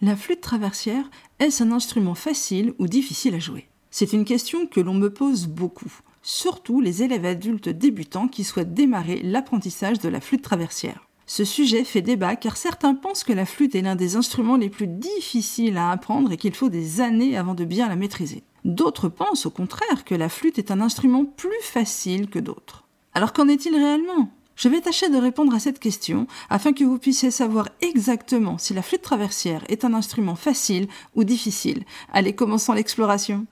La flûte traversière, est-ce un instrument facile ou difficile à jouer? C'est une question que l'on me pose beaucoup, surtout les élèves adultes débutants qui souhaitent démarrer l'apprentissage de la flûte traversière. Ce sujet fait débat car certains pensent que la flûte est l'un des instruments les plus difficiles à apprendre et qu'il faut des années avant de bien la maîtriser. D'autres pensent au contraire que la flûte est un instrument plus facile que d'autres. Alors qu'en est-il réellement? Je vais tâcher de répondre à cette question afin que vous puissiez savoir exactement si la flûte traversière est un instrument facile ou difficile. Allez, commençons l'exploration.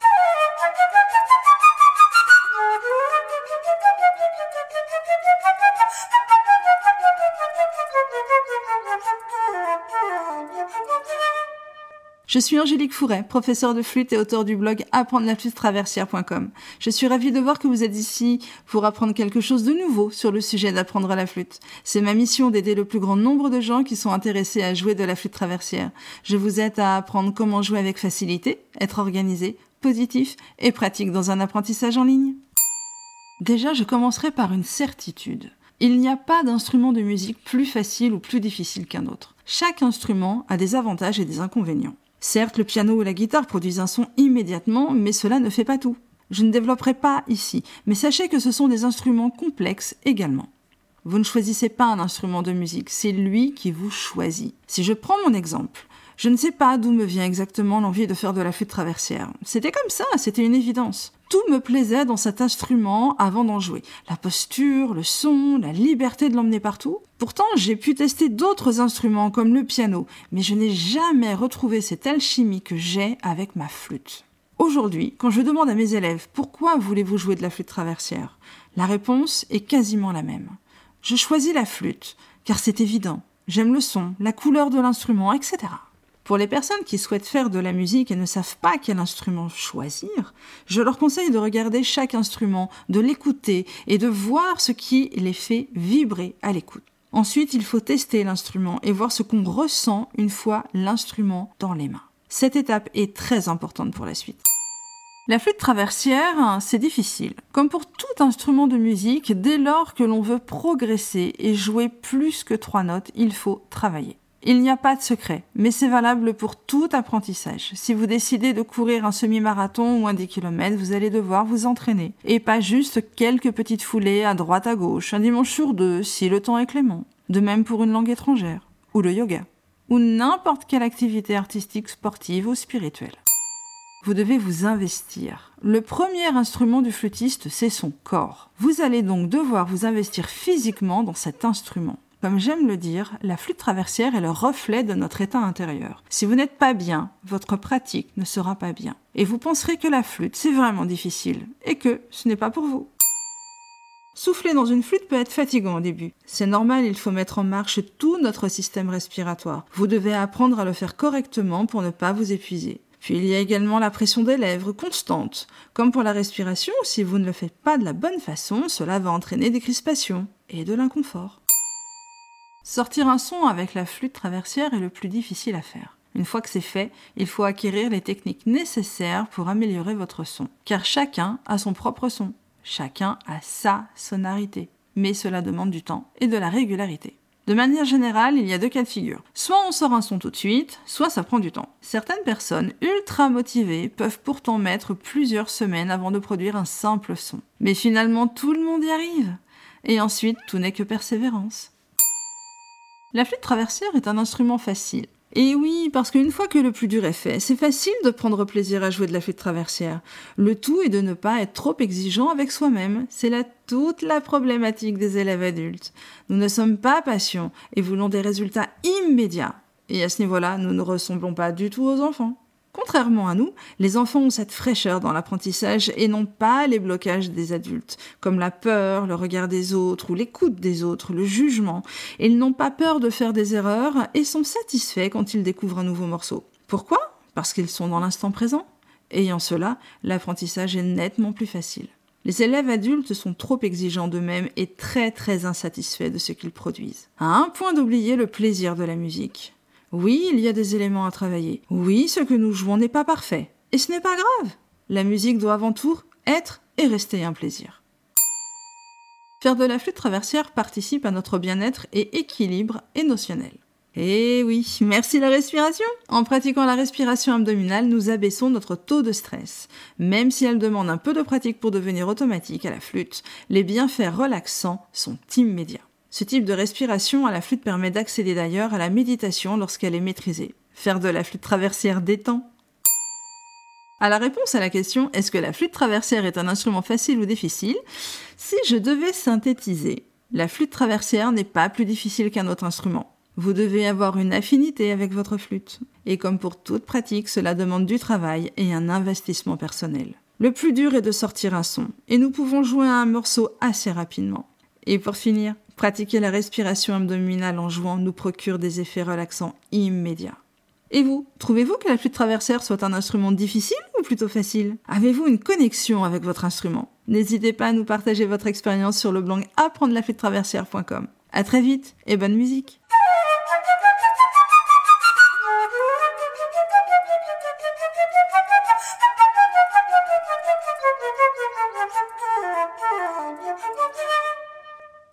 Je suis Angélique Fouret, professeure de flûte et auteur du blog apprendre traversière.com. Je suis ravie de voir que vous êtes ici pour apprendre quelque chose de nouveau sur le sujet d'apprendre la flûte. C'est ma mission d'aider le plus grand nombre de gens qui sont intéressés à jouer de la flûte traversière. Je vous aide à apprendre comment jouer avec facilité, être organisé, positif et pratique dans un apprentissage en ligne. Déjà, je commencerai par une certitude. Il n'y a pas d'instrument de musique plus facile ou plus difficile qu'un autre. Chaque instrument a des avantages et des inconvénients. Certes, le piano ou la guitare produisent un son immédiatement, mais cela ne fait pas tout. Je ne développerai pas ici, mais sachez que ce sont des instruments complexes également. Vous ne choisissez pas un instrument de musique, c'est lui qui vous choisit. Si je prends mon exemple, je ne sais pas d'où me vient exactement l'envie de faire de la flûte traversière. C'était comme ça, c'était une évidence. Tout me plaisait dans cet instrument avant d'en jouer. La posture, le son, la liberté de l'emmener partout. Pourtant, j'ai pu tester d'autres instruments comme le piano, mais je n'ai jamais retrouvé cette alchimie que j'ai avec ma flûte. Aujourd'hui, quand je demande à mes élèves pourquoi voulez-vous jouer de la flûte traversière, la réponse est quasiment la même. Je choisis la flûte, car c'est évident. J'aime le son, la couleur de l'instrument, etc. Pour les personnes qui souhaitent faire de la musique et ne savent pas quel instrument choisir, je leur conseille de regarder chaque instrument, de l'écouter et de voir ce qui les fait vibrer à l'écoute. Ensuite, il faut tester l'instrument et voir ce qu'on ressent une fois l'instrument dans les mains. Cette étape est très importante pour la suite. La flûte traversière, c'est difficile. Comme pour tout instrument de musique, dès lors que l'on veut progresser et jouer plus que trois notes, il faut travailler. Il n'y a pas de secret, mais c'est valable pour tout apprentissage. Si vous décidez de courir un semi-marathon ou un 10 km, vous allez devoir vous entraîner. Et pas juste quelques petites foulées à droite à gauche, un dimanche sur deux, si le temps est clément. De même pour une langue étrangère, ou le yoga, ou n'importe quelle activité artistique, sportive ou spirituelle. Vous devez vous investir. Le premier instrument du flûtiste, c'est son corps. Vous allez donc devoir vous investir physiquement dans cet instrument. Comme j'aime le dire, la flûte traversière est le reflet de notre état intérieur. Si vous n'êtes pas bien, votre pratique ne sera pas bien. Et vous penserez que la flûte, c'est vraiment difficile, et que ce n'est pas pour vous. Souffler dans une flûte peut être fatigant au début. C'est normal, il faut mettre en marche tout notre système respiratoire. Vous devez apprendre à le faire correctement pour ne pas vous épuiser. Puis il y a également la pression des lèvres constante. Comme pour la respiration, si vous ne le faites pas de la bonne façon, cela va entraîner des crispations et de l'inconfort. Sortir un son avec la flûte traversière est le plus difficile à faire. Une fois que c'est fait, il faut acquérir les techniques nécessaires pour améliorer votre son. Car chacun a son propre son. Chacun a sa sonorité. Mais cela demande du temps et de la régularité. De manière générale, il y a deux cas de figure. Soit on sort un son tout de suite, soit ça prend du temps. Certaines personnes ultra motivées peuvent pourtant mettre plusieurs semaines avant de produire un simple son. Mais finalement, tout le monde y arrive. Et ensuite, tout n'est que persévérance. La flûte traversière est un instrument facile. Et oui, parce qu'une fois que le plus dur est fait, c'est facile de prendre plaisir à jouer de la flûte traversière. Le tout est de ne pas être trop exigeant avec soi-même. C'est là toute la problématique des élèves adultes. Nous ne sommes pas patients et voulons des résultats immédiats. Et à ce niveau-là, nous ne ressemblons pas du tout aux enfants. Contrairement à nous, les enfants ont cette fraîcheur dans l'apprentissage et n'ont pas les blocages des adultes, comme la peur, le regard des autres ou l'écoute des autres, le jugement. Ils n'ont pas peur de faire des erreurs et sont satisfaits quand ils découvrent un nouveau morceau. Pourquoi? Parce qu'ils sont dans l'instant présent. Ayant cela, l'apprentissage est nettement plus facile. Les élèves adultes sont trop exigeants d'eux-mêmes et très très insatisfaits de ce qu'ils produisent. À un point d'oublier le plaisir de la musique. Oui, il y a des éléments à travailler. Oui, ce que nous jouons n'est pas parfait. Et ce n'est pas grave. La musique doit avant tout être et rester un plaisir. Faire de la flûte traversière participe à notre bien-être et équilibre émotionnel. Eh oui, merci la respiration. En pratiquant la respiration abdominale, nous abaissons notre taux de stress. Même si elle demande un peu de pratique pour devenir automatique à la flûte, les bienfaits relaxants sont immédiats. Ce type de respiration à la flûte permet d'accéder d'ailleurs à la méditation lorsqu'elle est maîtrisée. Faire de la flûte traversière détend. À la réponse à la question est-ce que la flûte traversière est un instrument facile ou difficile? Si je devais synthétiser, la flûte traversière n'est pas plus difficile qu'un autre instrument. Vous devez avoir une affinité avec votre flûte. Et comme pour toute pratique, cela demande du travail et un investissement personnel. Le plus dur est de sortir un son, et nous pouvons jouer un morceau assez rapidement. Et pour finir, pratiquer la respiration abdominale en jouant nous procure des effets relaxants immédiats. Et vous, trouvez-vous que la flûte traversière soit un instrument difficile ou plutôt facile? Avez-vous une connexion avec votre instrument? N'hésitez pas à nous partager votre expérience sur le blog apprendre la flûte traversière.com. À très vite et bonne musique